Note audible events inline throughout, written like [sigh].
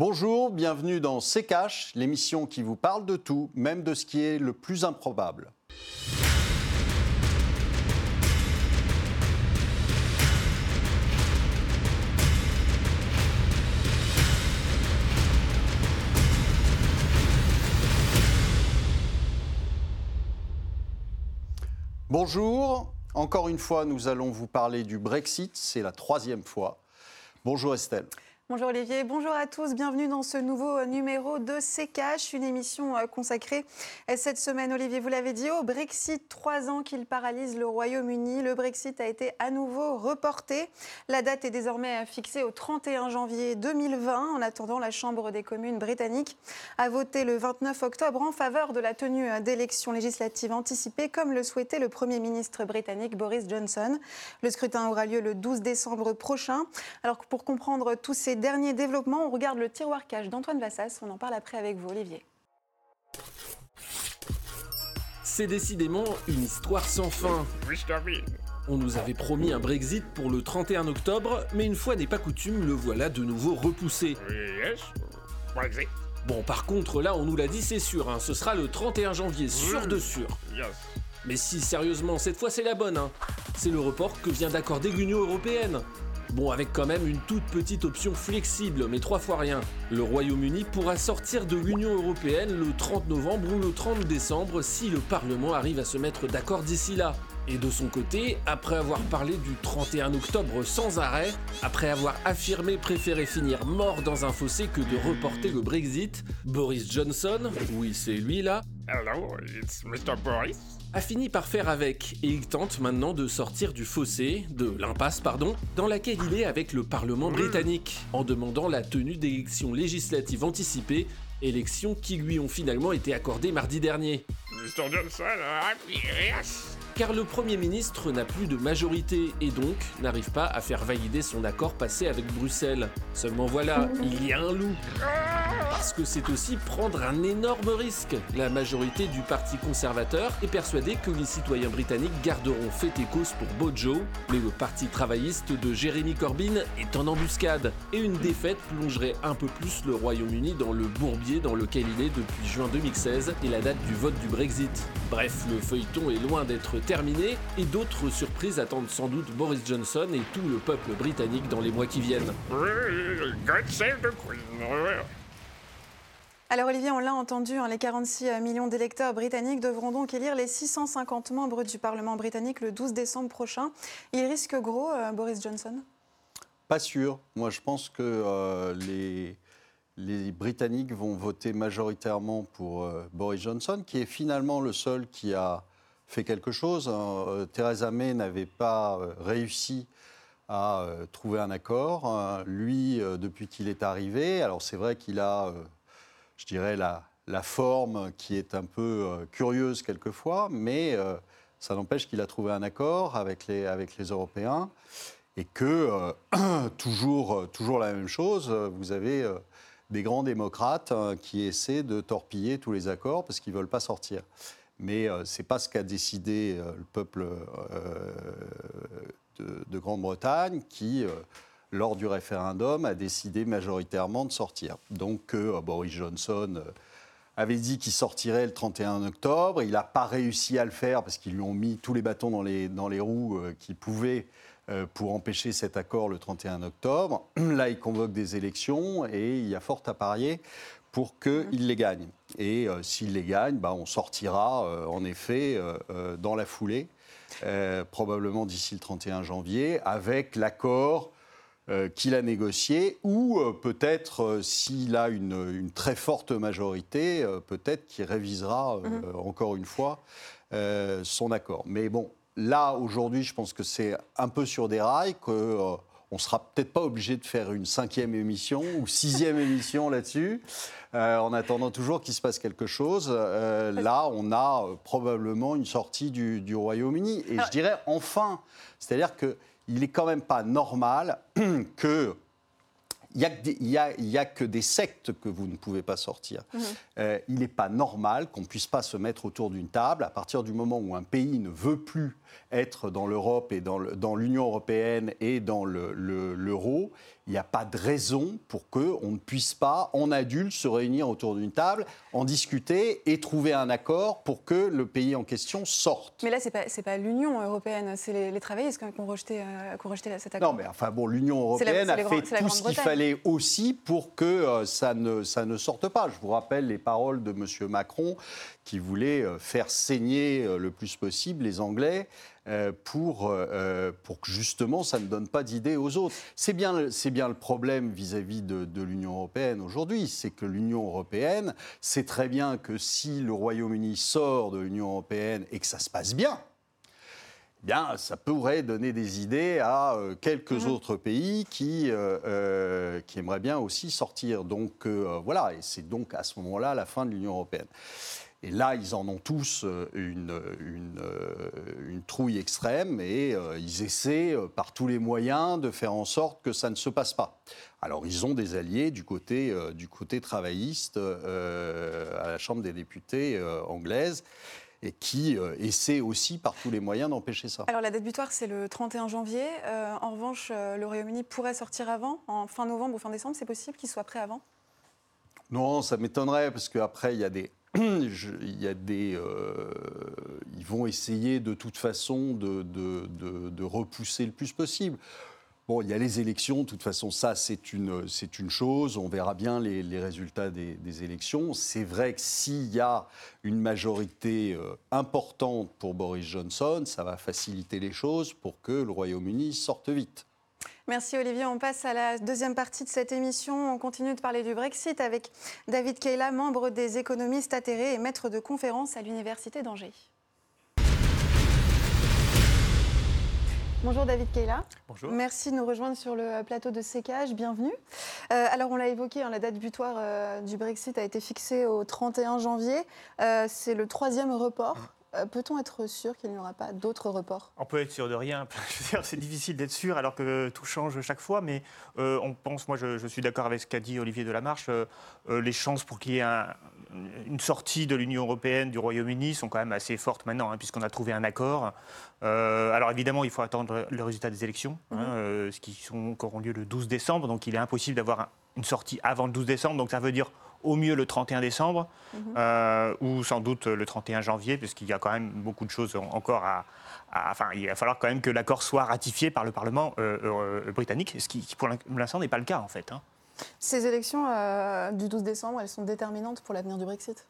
Bonjour, bienvenue dans C'est Cash, l'émission qui vous parle de tout, même de ce qui est le plus improbable. Bonjour, encore une fois, nous allons vous parler du Brexit, c'est la troisième fois. Bonjour Estelle. Bonjour Olivier, bonjour à tous, bienvenue dans ce nouveau numéro de CKH, une émission euh, consacrée euh, cette semaine, Olivier, vous l'avez dit, au Brexit, trois ans qu'il paralyse le Royaume-Uni. Le Brexit a été à nouveau reporté. La date est désormais fixée au 31 janvier 2020. En attendant, la Chambre des communes britannique a voté le 29 octobre en faveur de la tenue euh, d'élections législatives anticipées, comme le souhaitait le Premier ministre britannique Boris Johnson. Le scrutin aura lieu le 12 décembre prochain. Alors pour comprendre tous ces dernier développement, on regarde le tiroir cache d'Antoine Vassas. On en parle après avec vous, Olivier. C'est décidément une histoire sans fin. On nous avait promis un Brexit pour le 31 octobre, mais une fois n'est pas coutume, le voilà de nouveau repoussé. Bon, par contre, là, on nous l'a dit, c'est sûr, hein, ce sera le 31 janvier, sûr de sûr. Mais si, sérieusement, cette fois c'est la bonne, hein. C'est le report que vient d'accorder l'Union Européenne. Bon, avec quand même une toute petite option flexible, mais trois fois rien. Le Royaume-Uni pourra sortir de l'Union Européenne le 30 novembre ou le 30 décembre si le Parlement arrive à se mettre d'accord d'ici là. Et de son côté, après avoir parlé du 31 octobre sans arrêt, après avoir affirmé préférer finir mort dans un fossé que de reporter le Brexit, Boris Johnson, oui c'est lui là, Hello, it's Mr. Boris a fini par faire avec, et il tente maintenant de sortir du fossé, de l'impasse pardon, dans laquelle il est avec le Parlement britannique, en demandant la tenue d'élections législatives anticipées, élections qui lui ont finalement été accordées mardi dernier. Mr. Johnson, yes car le Premier ministre n'a plus de majorité et donc n'arrive pas à faire valider son accord passé avec Bruxelles. Seulement voilà, il y a un loup. Parce que c'est aussi prendre un énorme risque. La majorité du Parti conservateur est persuadée que les citoyens britanniques garderont fait et cause pour Bojo, mais le Parti travailliste de Jeremy Corbyn est en embuscade. Et une défaite plongerait un peu plus le Royaume-Uni dans le bourbier dans lequel il est depuis juin 2016 et la date du vote du Brexit. Bref, le feuilleton est loin d'être terminé et d'autres surprises attendent sans doute Boris Johnson et tout le peuple britannique dans les mois qui viennent. God save the Queen. Alors Olivier, on l'a entendu, hein, les 46 millions d'électeurs britanniques devront donc élire les 650 membres du Parlement britannique le 12 décembre prochain. Il risque gros, euh, Boris Johnson? Pas sûr. Moi, je pense que euh, les, les Britanniques vont voter majoritairement pour euh, Boris Johnson, qui est finalement le seul qui a fait quelque chose. Euh, Theresa May n'avait pas euh, réussi à euh, trouver un accord. Lui, depuis qu'il est arrivé, alors c'est vrai qu'il a, je dirais, la, la, forme qui est un peu curieuse quelquefois, mais ça n'empêche qu'il a trouvé un accord avec les, avec les Européens et que, [clears throat] toujours, toujours la même chose, vous avez des grands démocrates hein, qui essaient de torpiller tous les accords parce qu'ils ne veulent pas sortir mais euh, ce n'est pas ce qu'a décidé euh, le peuple euh, de, Grande-Bretagne qui, lors du référendum, a décidé majoritairement de sortir. Donc Boris Johnson avait dit qu'il sortirait le 31 octobre. Il n'a pas réussi à le faire parce qu'ils lui ont mis tous les bâtons dans les, dans roues qui pouvaient pour empêcher cet accord le 31 octobre. Là, il convoque des élections et il y a fort à parier pour qu'il les gagne. Et euh, s'il les gagne, bah, on sortira euh, en effet euh, dans la foulée, probablement d'ici le 31 janvier, avec l'accord qu'il a négocié, ou peut-être s'il a une, très forte majorité, peut-être qu'il révisera mhm. encore une fois son accord. Mais bon, là, aujourd'hui, je pense que c'est un peu sur des rails, que on sera peut-être pas obligé de faire une cinquième émission ou sixième [laughs] émission là-dessus, euh, en attendant toujours qu'il se passe quelque chose. Euh, là, on a euh, probablement une sortie du, Royaume-Uni. Et je dirais enfin, c'est-à-dire qu'il n'est quand même pas normal [clears throat] que il n'y a, que des sectes que vous ne pouvez pas sortir. Mhm. il n'est pas normal qu'on ne puisse pas se mettre autour d'une table à partir du moment où un pays ne veut plus être dans l'Europe et dans l'Union européenne et dans l'euro, il n'y a pas de raison pour qu'on ne puisse pas, en adulte, se réunir autour d'une table, en discuter et trouver un accord pour que le pays en question sorte. Mais là, ce n'est pas, pas l'Union européenne, c'est les, les, travaillistes qui ont rejeté, euh, qui ont rejeté cet accord. Non, mais enfin bon, l'Union européenne a fait tout ce qu'il fallait aussi pour que euh, ça, ne, ça ne sorte pas. Je vous rappelle les paroles de M. Macron qui voulait euh, faire saigner le plus possible les Anglais pour, pour que justement ça ne donne pas d'idées aux autres. C'est bien, bien le problème vis-à-vis de, de l'Union européenne aujourd'hui, c'est que l'Union européenne sait très bien que si le Royaume-Uni sort de l'Union européenne et que ça se passe bien, eh bien, ça pourrait donner des idées à quelques mmh. autres pays qui, euh, qui aimeraient bien aussi sortir. Donc voilà, et c'est donc à ce moment-là la fin de l'Union européenne. Et là, ils en ont tous euh, une, une, euh, une trouille extrême et euh, ils essaient par tous les moyens de faire en sorte que ça ne se passe pas. Alors, ils ont des alliés du côté, du côté travailliste à la Chambre des députés anglaise et qui essaient aussi par tous les moyens d'empêcher ça. Alors la date butoir, c'est le 31 janvier. en revanche, le Royaume-Uni pourrait sortir avant, en fin novembre ou fin décembre. C'est possible qu'il soit prêt avant? Non, ça m'étonnerait, parce qu'après, il y a des il y a des, euh, ils vont essayer de toute façon de, de, de, repousser le plus possible. Bon, il y a les élections, de toute façon, ça c'est une, c'est une chose, on verra bien les, résultats des, des élections. C'est vrai que s'il y a une majorité euh, importante pour Boris Johnson, ça va faciliter les choses pour que le Royaume-Uni sorte vite. Merci Olivier. On passe à la deuxième partie de cette émission. On continue de parler du Brexit avec David Kayla, membre des économistes atterrés et maître de conférence à l'Université d'Angers. Bonjour David Kayla. Bonjour. Merci de nous rejoindre sur le plateau de Sécage. Bienvenue. Euh, alors on l'a évoqué, hein, la date butoir euh, du Brexit a été fixée au 31 janvier. Euh, c'est le troisième report. Euh, peut-on être sûr qu'il n'y aura pas d'autres reports? On peut être sûr de rien. [laughs] C'est difficile d'être sûr alors que tout change chaque fois. Mais euh, on pense, moi je, suis d'accord avec ce qu'a dit Olivier Delamarche, euh, les chances pour qu'il y ait une sortie de l'Union européenne du Royaume-Uni sont quand même assez fortes maintenant, hein, puisqu'on a trouvé un accord. alors évidemment, il faut attendre le résultat des élections, hein, mhm. ce qui sont, auront lieu le 12 décembre. Donc il est impossible d'avoir une sortie avant le 12 décembre. Donc ça veut dire au mieux le 31 décembre, euh, ou sans doute le 31 janvier, puisqu'il y a quand même beaucoup de choses encore à, enfin, il va falloir quand même que l'accord soit ratifié par le Parlement euh, euh, britannique, ce qui, pour l'instant n'est pas le cas en fait. Hein. Ces élections du 12 décembre, elles sont déterminantes pour l'avenir du Brexit?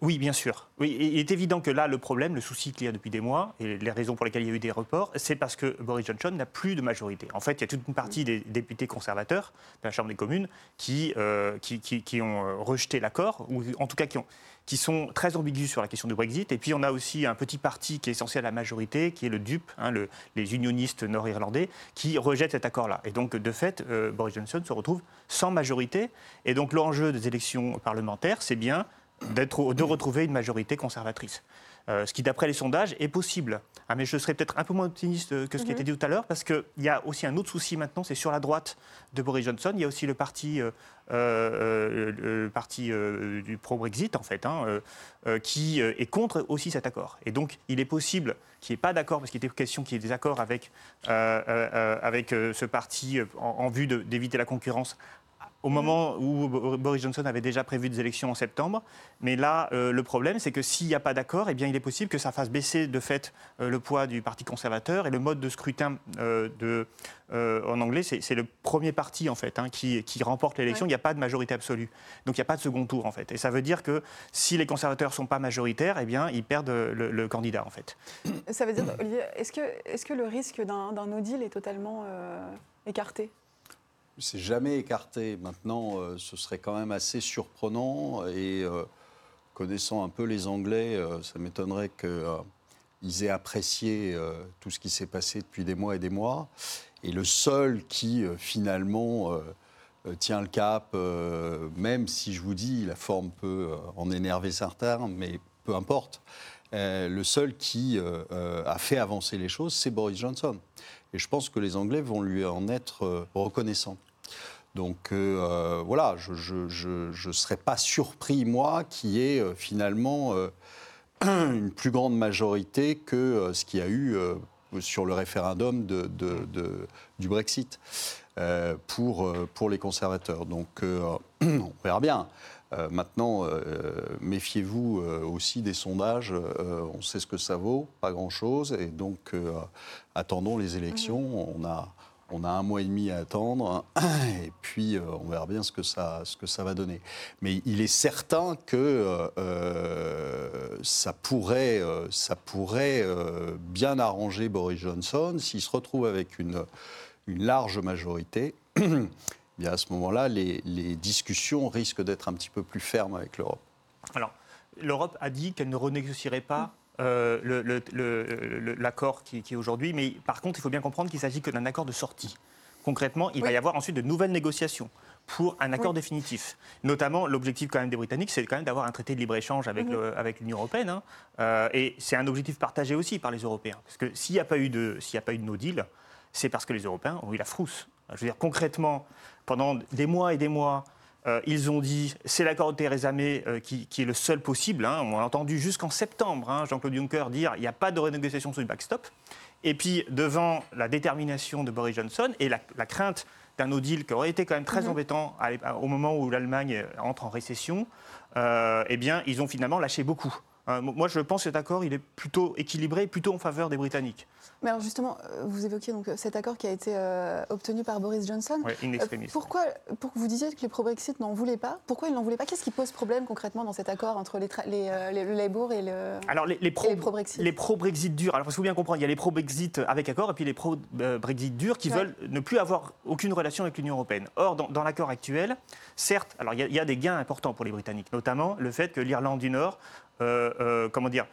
Oui, bien sûr. Il est évident que là, le problème, le souci qu'il y a depuis des mois, et les raisons pour lesquelles il y a eu des reports, c'est parce que Boris Johnson n'a plus de majorité. En fait, il y a toute une partie des députés conservateurs de la Chambre des communes qui, euh, qui, ont euh, rejeté l'accord, ou en tout cas qui, ont, qui sont très ambigus sur la question du Brexit. Et puis, on a aussi un petit parti qui est essentiel à la majorité, qui est le DUP, hein, le, les unionistes nord-irlandais, qui rejettent cet accord-là. Et donc, de fait, euh, Boris Johnson se retrouve sans majorité. Et donc, l'enjeu des élections parlementaires, c'est bien de retrouver une majorité conservatrice. Euh, ce qui, d'après les sondages, est possible. Ah, mais je serais peut-être un peu moins optimiste que ce qui a été dit tout à l'heure, parce qu'il y a aussi un autre souci maintenant, c'est sur la droite de Boris Johnson. Il y a aussi le parti, euh, euh, le parti du pro-Brexit, en fait, hein, qui est contre aussi cet accord. Et donc, il est possible qu'il n'y ait pas d'accord, parce qu'il était question qu'il y ait des accords avec, avec ce parti en vue d'éviter la concurrence au moment où Boris Johnson avait déjà prévu des élections en septembre. Mais là, euh, le problème, c'est que s'il n'y a pas d'accord, eh bien, il est possible que ça fasse baisser de fait euh, le poids du Parti conservateur. Et le mode de scrutin euh, de, en anglais, c'est le premier parti en fait hein, qui, remporte l'élection. Il n'y a pas de majorité absolue. Donc il n'y a pas de second tour en fait. Et ça veut dire que si les conservateurs ne sont pas majoritaires, eh bien, ils perdent le, candidat en fait. Ça veut dire, Olivier, est-ce que, est que le risque d'un no deal est totalement écarté? C'est jamais écarté. Maintenant, euh, ce serait quand même assez surprenant et euh, connaissant un peu les Anglais, euh, ça m'étonnerait qu'ils aient apprécié tout ce qui s'est passé depuis des mois et des mois. Et le seul qui finalement tient le cap, même si je vous dis la forme peut en énerver certains, mais peu importe. le seul qui a fait avancer les choses, c'est Boris Johnson. Et je pense que les Anglais vont lui en être euh, reconnaissants. Donc euh, euh, voilà, je ne serais pas surpris, moi, qu'il y ait finalement [clears throat] une plus grande majorité que ce qu'il y a eu sur le référendum du Brexit. euh, pour, euh, pour les conservateurs. Donc euh, [clears throat] on verra bien. Euh, maintenant, euh, méfiez-vous euh, aussi des sondages. On sait ce que ça vaut, pas grand-chose. Et donc, attendons les élections. On, a, on a un mois et demi à attendre. [clears throat] Et puis, on verra bien ce que, ça, ce que ça va donner. Mais il est certain que ça pourrait, ça pourrait bien arranger Boris Johnson s'il se retrouve avec une, une large majorité. [clears throat] Bien à ce moment-là, les, les discussions risquent d'être un petit peu plus fermes avec l'Europe. Alors, l'Europe a dit qu'elle ne renégocierait pas euh, le- le- le- le- l'accord qui, qui est aujourd'hui, mais par contre, il faut bien comprendre qu'il s'agit que d'un accord de sortie. Concrètement, il va y avoir ensuite de nouvelles négociations pour un accord Oui. définitif. Notamment, l'objectif quand même des Britanniques, c'est quand même d'avoir un traité de libre-échange avec, avec l'Union européenne. hein. Euh, et c'est un objectif partagé aussi par les Européens. Parce que s'il n'y a pas eu de, s'il n'y a pas eu de no deal, c'est parce que les Européens ont eu la frousse. Je veux dire, concrètement, pendant des mois et des mois, euh, ils ont dit c'est l'accord de Theresa May euh, qui, qui est le seul possible. hein. On a entendu jusqu'en septembre hein, Jean-Claude Juncker dire il n'y a pas de renégociation sur le backstop. Et puis, devant la détermination de Boris Johnson et la, la crainte d'un no deal qui aurait été quand même très embêtant à l'ép- au moment où l'Allemagne entre en récession, euh, eh bien, ils ont finalement lâché beaucoup. Euh, moi, je pense que cet accord, il est plutôt équilibré, plutôt en faveur des Britanniques. Mais alors justement, euh, vous évoquiez donc euh, cet accord qui a été euh, obtenu par Boris Johnson. Ouais, in extremis. Pourquoi, pour vous disiez que les pro-Brexit n'en voulaient pas, pourquoi ils n'en voulaient pas? Qu'est-ce qui pose problème concrètement dans cet accord entre les, tra- les, les- le Labour et le... Alors les, les pro, les pro-Brexit? les pro-Brexit durs. Alors il faut bien comprendre, il y a les pro-Brexit avec accord et puis les pro-Brexit durs qui Ouais. veulent ne plus avoir aucune relation avec l'Union européenne. Or, dans, dans l'accord actuel, certes, alors il y, a, il y a des gains importants pour les Britanniques, notamment le fait que l'Irlande du Nord, comment dire,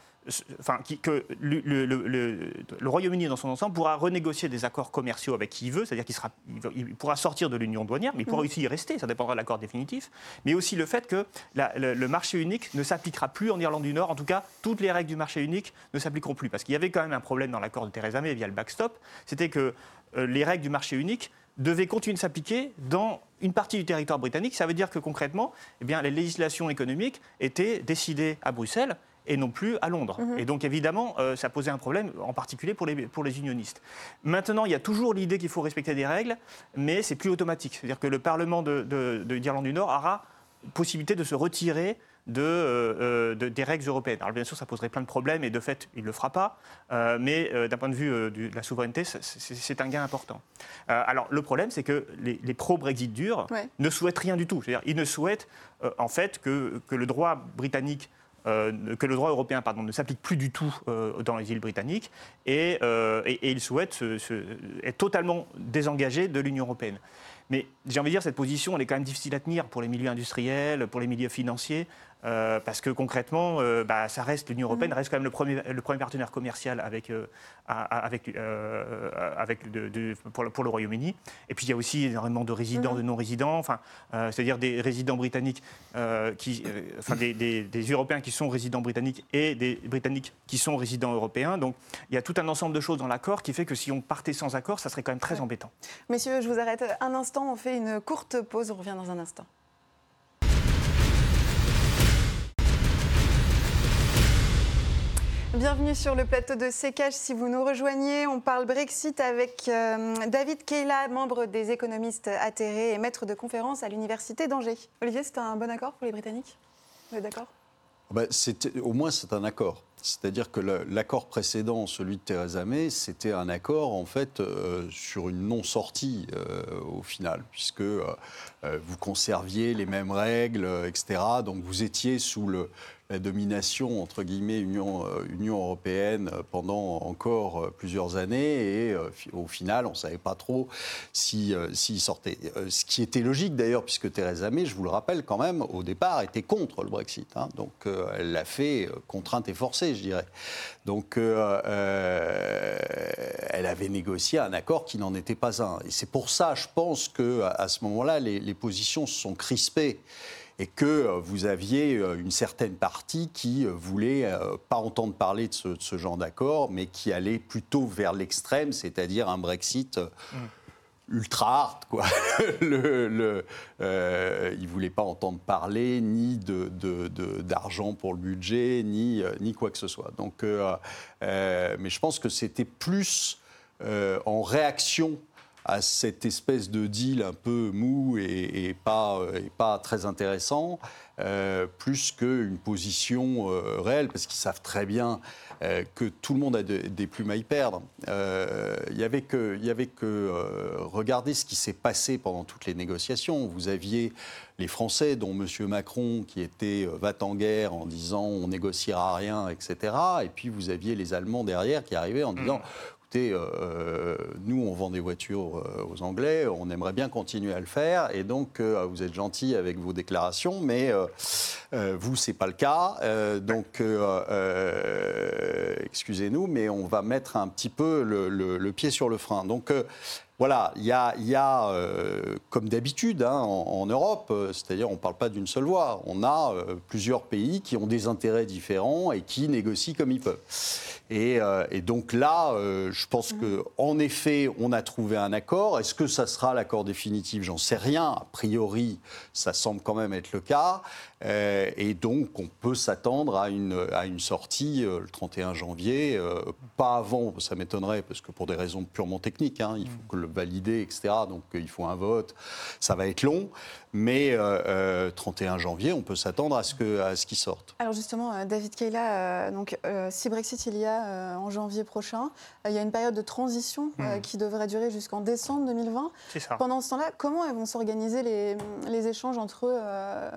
Enfin, qui- que le, le- le- le- le Royaume-Uni dans son ensemble pourra renégocier des accords commerciaux avec qui il veut, c'est-à-dire qu'il sera, il pourra sortir de l'union douanière, mais il pourra aussi y rester, ça dépendra de l'accord définitif. Mais aussi le fait que la- le, le marché unique ne s'appliquera plus en Irlande du Nord, en tout cas, toutes les règles du marché unique ne s'appliqueront plus. Parce qu'il y avait quand même un problème dans l'accord de Theresa May via le backstop, c'était que euh, les règles du marché unique devaient continuer de s'appliquer dans une partie du territoire britannique. Ça veut dire que concrètement, eh bien, les législations économiques étaient décidées à Bruxelles et non plus à Londres. Et donc évidemment, euh, ça posait un problème, en particulier pour les, pour les unionistes. Maintenant, il y a toujours l'idée qu'il faut respecter des règles, mais c'est plus automatique. C'est-à-dire que le Parlement de- de- de- d'Irlande du Nord aura possibilité de se retirer de, euh, euh, de- des règles européennes. Alors bien sûr, ça poserait plein de problèmes et de fait, il ne le fera pas. Euh, mais euh, d'un point de vue du- de la souveraineté, c'est- un gain important. Alors le problème, c'est que les, les pro-Brexit durs Ouais. ne souhaitent rien du tout. C'est-à-dire, ils ne souhaitent en fait que, que le droit britannique euh, que le droit européen pardon, ne s'applique plus du tout euh, dans les îles britanniques et, euh, et, et ils souhaitent se- se- être totalement désengagés de l'Union européenne. Mais j'ai envie de dire, cette position, elle est quand même difficile à tenir pour les milieux industriels, pour les milieux financiers, euh, parce que concrètement, euh, bah, ça reste l'Union européenne reste quand même le premier, le premier partenaire commercial avec, euh, avec, avec de- de- pour, le, pour le Royaume-Uni. Et puis il y a aussi énormément de résidents, de non-résidents, enfin, c'est-à-dire des résidents britanniques, qui, enfin des, des- des Européens qui sont résidents britanniques et des Britanniques qui sont résidents européens. Donc il y a tout un ensemble de choses dans l'accord qui fait que si on partait sans accord, ça serait quand même très Ouais. embêtant. Messieurs, je vous arrête un instant, on fait une courte pause, on revient dans un instant. Bienvenue sur le plateau de Sécage. Si vous nous rejoignez, on parle Brexit avec euh, David Keila, membre des économistes atterrés et maître de conférence à l'Université d'Angers. Olivier, c'est un bon accord pour les Britanniques? Vous êtes d'accord? Ben, c'était- au moins, c'est un accord. C'est-à-dire que l'accord précédent, celui de Theresa May, c'était un accord en fait euh, sur une non-sortie euh, au final, puisque vous conserviez les mêmes règles, etc. Donc vous étiez sous le- la domination entre guillemets Union, euh, Union européenne pendant encore euh, plusieurs années, et euh, au final, on ne savait pas trop si, s'il sortait. Euh, ce qui était logique d'ailleurs, puisque Theresa May, je vous le rappelle quand même, au départ, était contre le Brexit. hein. donc elle l'a fait contrainte et forcée, je dirais. Donc elle avait négocié un accord qui n'en était pas un. Et c'est pour ça, je pense que à, ce moment-là, les positions se sont crispées et que euh, vous aviez euh, une certaine partie qui euh, voulait euh, pas entendre parler de ce, de ce genre d'accord, mais qui allait plutôt vers l'extrême, c'est-à-dire un Brexit euh, ultra hard, quoi. [laughs] le, le, euh, il voulait pas entendre parler ni de, d'argent pour le budget, ni, ni quoi que ce soit. Donc, euh, euh, mais je pense que c'était plus en réaction à cette espèce de deal un peu mou et, pas, pas très intéressant, euh, plus qu'une position euh, réelle, parce qu'ils savent très bien euh, que tout le monde a de- des plumes à y perdre. Il y avait que, y avait que regarder ce qui s'est passé pendant toutes les négociations. Vous aviez les Français, dont M. Macron, qui était euh, va en disant on négociera rien, etc. Et puis vous aviez les Allemands derrière qui arrivaient en disant écoutez, euh, nous, on vend des voitures euh, aux Anglais, on aimerait bien continuer à le faire, et donc euh, vous êtes gentil avec vos déclarations, mais euh, euh, vous, c'est pas le cas. Euh, donc, euh, euh, excusez-nous, mais on va mettre un petit peu le, le- pied sur le frein. Donc, euh, voilà, il y a, il y a, euh, comme d'habitude hein, en, en Europe, euh, c'est-à-dire on ne parle pas d'une seule voix, on a euh, plusieurs pays qui ont des intérêts différents et qui négocient comme ils peuvent. Et, euh, et donc là, je pense que en effet, on a trouvé un accord. Est-ce que ça sera l'accord définitif? J'en sais rien. A priori, ça semble quand même être le cas. Et donc, on peut s'attendre à une, à une sortie le 31 janvier. pas avant, ça m'étonnerait, parce que pour des raisons purement techniques, hein, il faut que le valider, etc. Donc, euh, il faut un vote. Ça va être long. Mais euh, euh, 31 janvier, on peut s'attendre à ce que- à ce qu'il sorte. Alors justement, euh, David Kayla, euh, donc, euh, si Brexit il y a euh, en janvier prochain, euh, il y a une période de transition euh, Mhm. qui devrait durer jusqu'en décembre 2020. C'est ça. Pendant ce temps-là, comment vont s'organiser les, les échanges entre euh,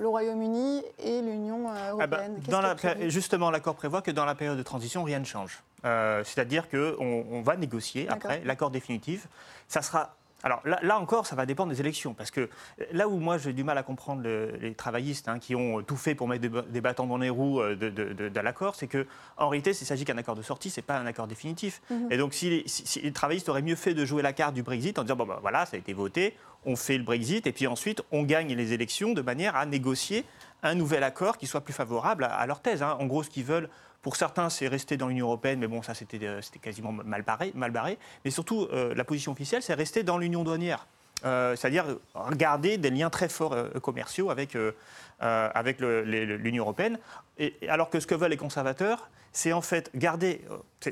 le Royaume-Uni et l'Union euh, Ah bah, européenne dans la, justement, l'accord prévoit que dans la période de transition, rien ne change. Euh, C'est-à-dire qu'on on va négocier après l'accord définitif. Ça sera. Alors là, là encore, ça va dépendre des élections. Parce que là où moi j'ai du mal à comprendre le- les travaillistes hein, qui ont tout fait pour mettre des, bâtons dans les roues euh, de, de- de- de l'accord, c'est que en réalité, s'il s'agit qu'un accord de sortie, c'est pas un accord définitif. Et donc, si les, si- si les travaillistes auraient mieux fait de jouer la carte du Brexit en disant bon, bah, voilà, ça a été voté, on fait le Brexit, et puis ensuite, on gagne les élections de manière à négocier un nouvel accord qui soit plus favorable à, à leur thèse. hein. En gros, ce qu'ils veulent, pour certains, c'est rester dans l'Union européenne, mais bon, ça, c'était euh, c'était quasiment mal barré, mal barré. Mais surtout, euh, la position officielle, c'est rester dans l'Union douanière. Euh, C'est-à-dire garder des liens très forts euh, commerciaux avec, euh, avec l'Union européenne. Et, alors que ce que veulent les conservateurs, c'est en fait garder.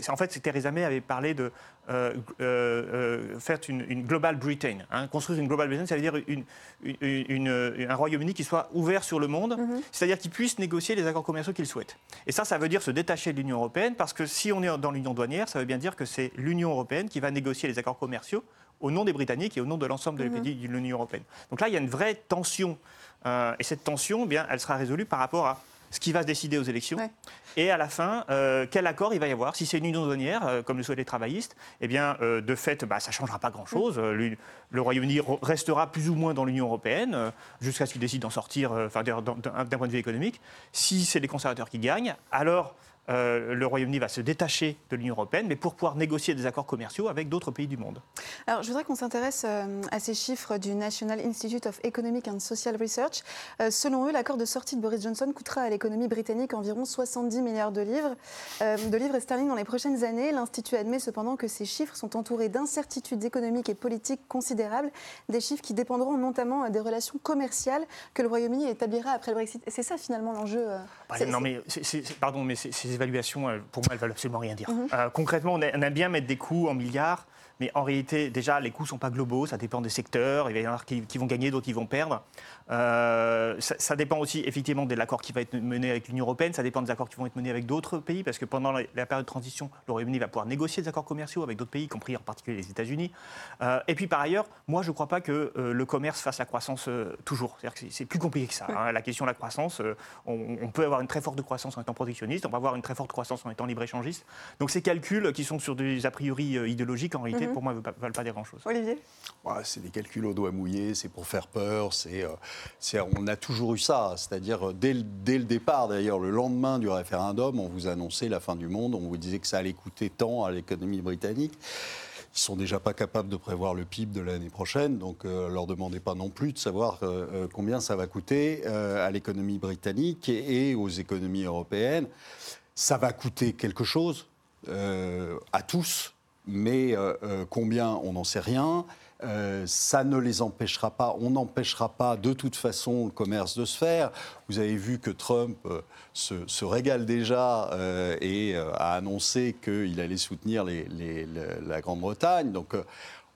en fait, Theresa May avait parlé de euh, euh, euh, faire une, une global Britain. hein. Construire une global Britain, ça veut dire une- une- une- un Royaume-Uni qui soit ouvert sur le monde, c'est-à-dire qu'il puisse négocier les accords commerciaux qu'il souhaite. Et ça, ça veut dire se détacher de l'Union européenne, parce que si on est dans l'Union douanière, ça veut bien dire que c'est l'Union européenne qui va négocier les accords commerciaux au nom des Britanniques et au nom de l'ensemble des pays de l'Union européenne. Donc là, il y a une vraie tension. Euh, et cette tension, eh bien, elle sera résolue par rapport à ce qui va se décider aux élections. Ouais. Et à la fin, euh, quel accord il va y avoir Si c'est une union douanière, euh, comme le souhaitent les travaillists, eh bien, euh, de fait, bah, ça ne changera pas grand-chose. Le Royaume-Uni re- restera plus ou moins dans l'Union européenne, euh, jusqu'à ce qu'il décide d'en sortir, euh, enfin, d'un point de vue économique. Si c'est les conservateurs qui gagnent, alors euh, le Royaume-Uni va se détacher de l'Union européenne, mais pour pouvoir négocier des accords commerciaux avec d'autres pays du monde. Alors, je voudrais qu'on s'intéresse à ces chiffres du National Institute of Economic and Social Research. Selon eux, l'accord de sortie de Boris Johnson coûtera à l'économie britannique environ 70 milliards de livres, de livres sterling dans les prochaines années. L'Institut admet cependant que ces chiffres sont entourés d'incertitudes économiques et politiques considérables, des chiffres qui dépendront notamment euh, des relations commerciales que le Royaume-Uni établira après le Brexit. Et c'est ça finalement l'enjeu. euh, Bah, c'est- non, mais pardon, mais ces, évaluations, euh, pour moi, elles veulent absolument rien dire. Euh, concrètement, on aime bien mettre des coûts en milliards, mais en réalité, déjà, les coûts ne sont pas globaux, ça dépend des secteurs. Il va y en avoir qui, vont gagner, d'autres qui vont perdre. Euh, ça, dépend aussi, effectivement, de l'accord qui va être mené avec l'Union européenne, ça dépend des accords qui vont être menés avec d'autres pays, parce que pendant la, période de transition, le Royaume-Uni va pouvoir négocier des accords commerciaux avec d'autres pays, y compris en particulier les États-Unis. Euh, et puis, par ailleurs, moi, je ne crois pas que euh, le commerce fasse la croissance toujours. C'est- plus compliqué que ça. hein. La question de la croissance, on, on peut avoir une très forte croissance en étant protectionniste, on va avoir une très forte croissance en étant libre-échangiste. Donc ces calculs qui sont sur des a priori idéologiques, en réalité, pour moi, ne valent pas dire grand-chose. Olivier Ouais, c'est des calculs au doigt mouillé, c'est pour faire peur. C'est, euh, c'est- on a toujours eu ça, c'est-à-dire euh, dès, le- dès le départ, d'ailleurs, le lendemain du référendum, on vous annonçait la fin du monde, on vous disait que ça allait coûter tant à l'économie britannique. Ils sont déjà pas capables de prévoir le PIB de l'année prochaine, donc euh, leur demandez pas non plus de savoir euh, euh, combien ça va coûter euh, à l'économie britannique et, et aux économies européennes. Ça va coûter quelque chose euh, à tous, mais euh, euh, combien, on n'en sait rien. Euh, ça ne les empêchera pas, on n'empêchera pas de toute façon le commerce de se faire. Vous avez vu que Trump se, régale déjà et a annoncé qu'il allait soutenir la Grande-Bretagne. Donc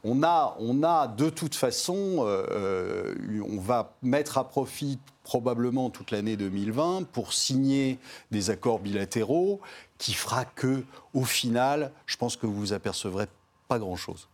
on a, de toute façon, euh, euh, on va mettre à profit probablement toute l'année 2020 pour signer des accords bilatéraux qui fera que, au final, je pense que vous vous apercevrez pas grand-chose.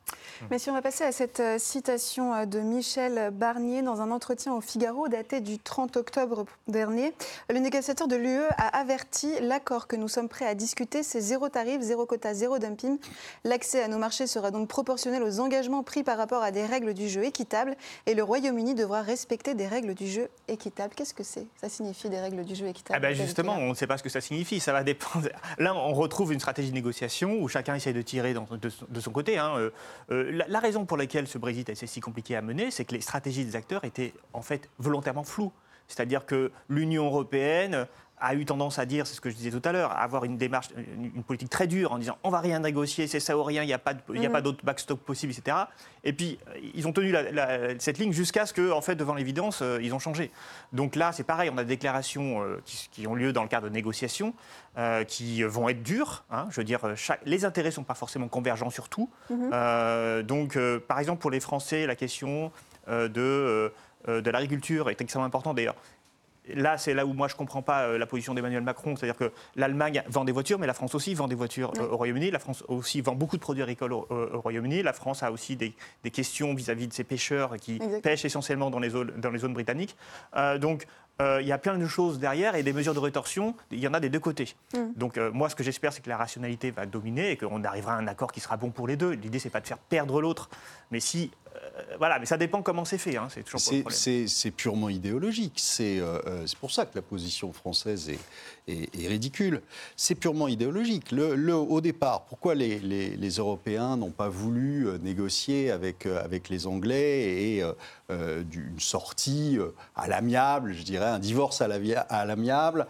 Mais si on va passer à cette euh, citation euh, de Michel Barnier dans un entretien au Figaro daté du 30 octobre dernier, le négociateur de l'UE a averti l'accord que nous sommes prêts à discuter, c'est zéro tarif, zéro quota, zéro dumping. L'accès à nos marchés sera donc proportionnel aux engagements pris par rapport à des règles du jeu équitables et le Royaume-Uni devra respecter des règles du jeu équitables. Qu'est-ce que c'est? Ça signifie des règles du jeu équitables ah ben Justement, on ne sait pas ce que ça signifie. Ça va dépendre. Là, on retrouve une stratégie de négociation où chacun essaie de tirer de, son côté. Hein. Euh, euh, la, raison pour laquelle ce Brexit a été si compliqué à mener, c'est que les stratégies des acteurs étaient en fait volontairement floues. C'est-à-dire que l'Union européenne a eu tendance à dire, c'est ce que je disais tout à l'heure, à avoir une démarche, une, politique très dure en disant on va rien négocier, c'est ça ou rien, il n'y a pas, mm. d'autre backstop possible, etc. Et puis ils ont tenu cette ligne jusqu'à ce que, en fait, devant l'évidence, euh, ils ont changé. Donc là, c'est pareil, on a des déclarations euh, qui, ont lieu dans le cadre de négociations euh, qui vont être dures. Hein. je veux dire, les intérêts ne sont pas forcément convergents sur tout. Mm-hmm. donc, par exemple, pour les Français, la question de de l'agriculture est extrêmement importante. D'ailleurs, là, c'est là où moi je ne comprends pas euh, la position d'Emmanuel Macron. C'est-à-dire que l'Allemagne vend des voitures, mais la France aussi vend des voitures euh, au Royaume-Uni. La France aussi vend beaucoup de produits agricoles au, Royaume-Uni. La France a aussi des, questions vis-à-vis de ses pêcheurs qui pêchent essentiellement dans les zones, dans les zones britanniques. Euh, donc, il y a plein de choses derrière et des mesures de rétorsion, il y en a des deux côtés. Donc moi, ce que j'espère, c'est que la rationalité va dominer et qu'on arrivera à un accord qui sera bon pour les deux. L'idée, c'est pas de faire perdre l'autre, mais si voilà, mais ça dépend comment c'est fait. Hein, c'est toujours C'est purement idéologique. Euh, euh, c'est pour ça que la position française est, est, ridicule. C'est purement idéologique. Le, au départ, pourquoi les, les, Européens n'ont pas voulu négocier avec, avec les Anglais et d'une sortie à l'amiable, je dirais, un divorce à l'amiable,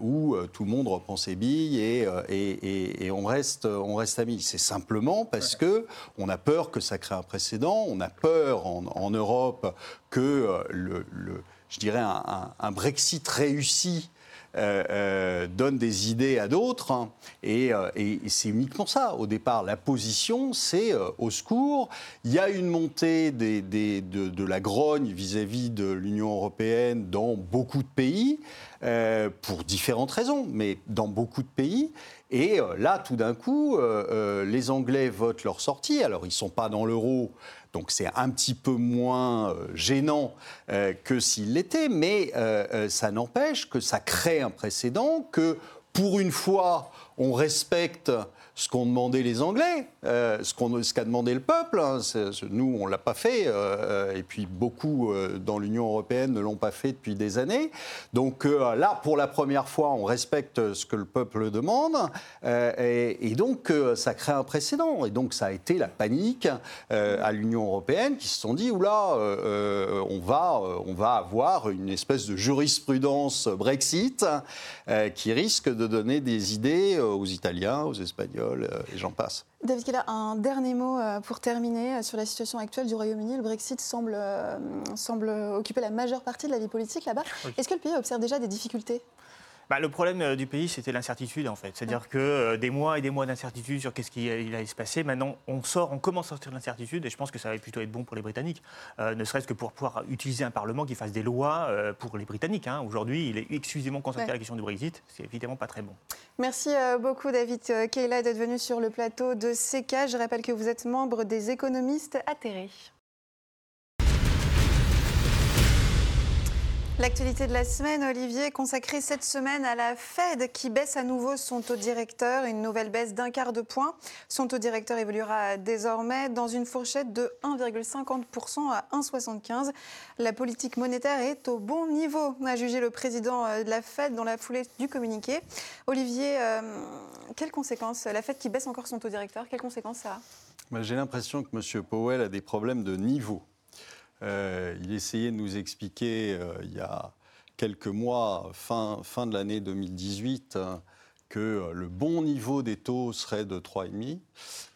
où tout le monde reprend ses billes et, et, et on, reste, on reste amis C'est simplement parce que on a peur que ça crée un précédent on a peur en, Europe que euh, le, je dirais un, Brexit réussi euh, euh, donne des idées à d'autres. Hein. et, c'est uniquement ça. Au départ, la position, c'est au secours. Il y a une montée de, la grogne vis-à-vis -vis de l'Union européenne dans beaucoup de pays, pour différentes raisons, mais dans beaucoup de pays. Et là, tout d'un coup, les Anglais votent leur sortie. Alors, ils ne sont pas dans l'euro. Donc c'est un petit peu moins euh, gênant euh, que s'il l'était, mais euh, ça n'empêche que ça crée un précédent, que pour une fois, on respecte ce qu'ont demandé les Anglais, euh, ce qu'a demandé le peuple. Hein. nous, on ne l'a pas fait, euh, et puis beaucoup euh, dans l'Union européenne ne l'ont pas fait depuis des années. Donc là, pour la première fois, on respecte ce que le peuple demande, et, donc ça crée un précédent. Et donc ça a été la panique à l'Union européenne qui se sont dit, oula, on, va, on va avoir une espèce de jurisprudence Brexit qui risque de donner des idées aux Italiens, aux Espagnols et j'en passe. David Keller, un dernier mot euh, pour terminer euh, sur la situation actuelle du Royaume-Uni. Le Brexit semble, semble occuper la majeure partie de la vie politique là-bas. Est-ce que le pays observe déjà des difficultés? Bah, le problème euh, du pays, c'était l'incertitude, en fait. C'est-à-dire que euh, des mois et des mois d'incertitude sur qu'est-ce qui allait se passer. Maintenant, on sort, on commence à sortir de l'incertitude, et je pense que ça va plutôt être bon pour les Britanniques, euh, ne serait-ce que pour pouvoir utiliser un Parlement qui fasse des lois pour les Britanniques. Hein. Aujourd'hui, il est exclusivement consacré à la question du Brexit. C'est évidemment pas très bon. Merci beaucoup, David Kayla, d'être venu sur le plateau de CK. Je rappelle que vous êtes membre des économistes atterrés. L'actualité de la semaine, Olivier, consacrée cette semaine à la Fed qui baisse à nouveau son taux directeur, une nouvelle baisse d'un quart de point. Son taux directeur évoluera désormais dans une fourchette de 1,50% à 1,75. La politique monétaire est au bon niveau, a jugé le président de la Fed dans la foulée du communiqué. Olivier, euh, quelles conséquences La Fed qui baisse encore son taux directeur, quelles conséquences ça a? J'ai l'impression que M. Powell a des problèmes de niveau. Euh, il essayait de nous expliquer euh, il y a quelques mois, fin, fin de l'année 2018, hein, que euh, le bon niveau des taux serait de 3,5.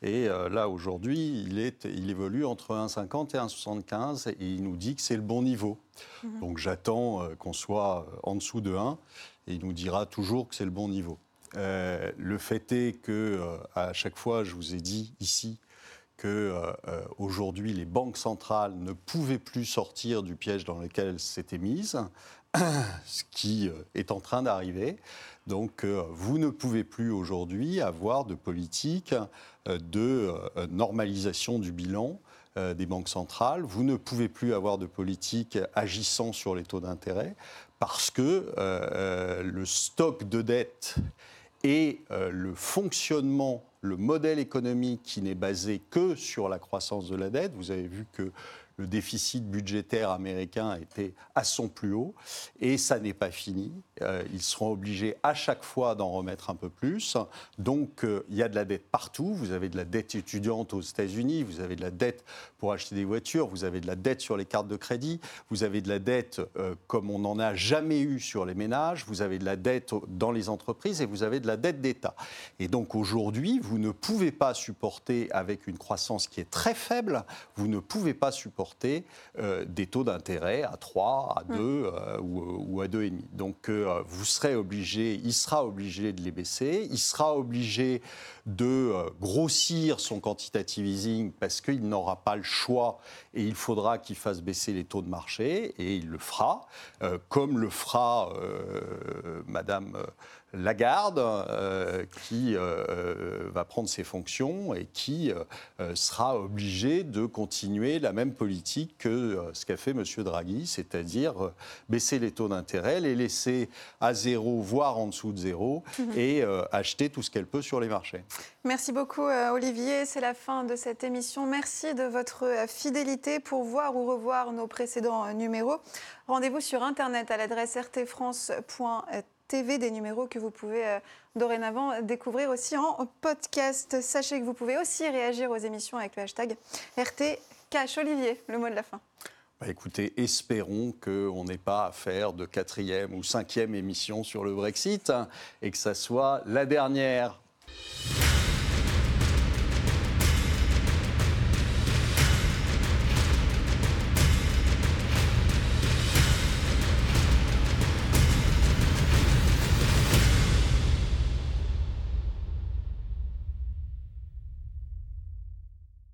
Et là, aujourd'hui, il, il évolue entre 1,50 et 1,75 et il nous dit que c'est le bon niveau. Mhm. Donc j'attends qu'on soit en dessous de 1 et il nous dira toujours que c'est le bon niveau. le fait est que à chaque fois, je vous ai dit ici que euh, euh, aujourd'hui les banques centrales ne pouvaient plus sortir du piège dans lequel elles s'étaient mises, [coughs] ce qui euh, est en train d'arriver. Donc vous ne pouvez plus aujourd'hui avoir de politique de normalisation du bilan des banques centrales. Vous ne pouvez plus avoir de politique agissant sur les taux d'intérêt parce que le stock de dette et le fonctionnement, le modèle économique qui n'est basé que sur la croissance de la dette, vous avez vu que le déficit budgétaire américain était à son plus haut et ça n'est pas fini. Euh, ils seront obligés à chaque fois d'en remettre un peu plus. Donc euh, il y a de la dette partout. Vous avez de la dette étudiante aux États-Unis, vous avez de la dette pour acheter des voitures, vous avez de la dette sur les cartes de crédit, vous avez de la dette euh, comme on n'en a jamais eu sur les ménages, vous avez de la dette dans les entreprises et vous avez de la dette d'État. Et donc aujourd'hui, vous ne pouvez pas supporter avec une croissance qui est très faible, vous ne pouvez pas supporter euh, des taux d'intérêt à 3, à 2 euh, ou, ou à 2,5. Donc euh, vous serez obligé, il sera obligé de les baisser, il sera obligé de euh, grossir son quantitative easing parce qu'il n'aura pas le choix et il faudra qu'il fasse baisser les taux de marché et il le fera, euh, comme le fera euh, Madame euh, Lagarde, euh, qui euh, va prendre ses fonctions et qui euh, euh, sera obligé de continuer la même politique que ce qu'a fait M. Draghi, c'est-à-dire baisser les taux d'intérêt, les laisser à zéro, voire en dessous de zéro, et euh, acheter tout ce qu'elle peut sur les marchés. Merci beaucoup Olivier, c'est la fin de cette émission. Merci de votre fidélité pour voir ou revoir nos précédents numéros. Rendez-vous sur internet à l'adresse rtfrance.tv des numéros que vous pouvez euh, dorénavant découvrir aussi en podcast. Sachez que vous pouvez aussi réagir aux émissions avec le hashtag RTCash. Olivier, le mot de la fin. Bah, écoutez, espérons qu'on n'ait pas à faire de quatrième ou cinquième émission sur le Brexit et que ça soit la dernière.